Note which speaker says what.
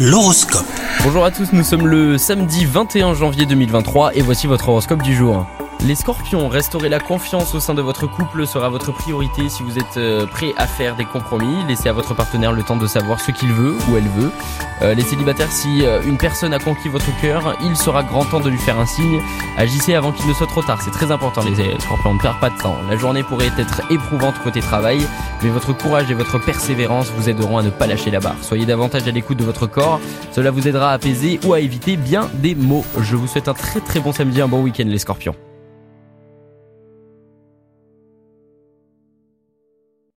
Speaker 1: L'horoscope.
Speaker 2: Bonjour à tous, nous sommes le samedi 21 janvier 2023 et voici votre horoscope du jour. Les scorpions, restaurer la confiance au sein de votre couple sera votre priorité si vous êtes euh, prêt à faire des compromis. Laissez à votre partenaire le temps de savoir ce qu'il veut ou elle veut. Euh, les célibataires, si euh, une personne a conquis votre cœur, il sera grand temps de lui faire un signe. Agissez avant qu'il ne soit trop tard, c'est très important les scorpions, ne perd pas de temps. La journée pourrait être éprouvante côté travail, mais votre courage et votre persévérance vous aideront à ne pas lâcher la barre. Soyez davantage à l'écoute de votre corps, cela vous aidera à apaiser ou à éviter bien des maux. Je vous souhaite un très très bon samedi, un bon week-end les scorpions.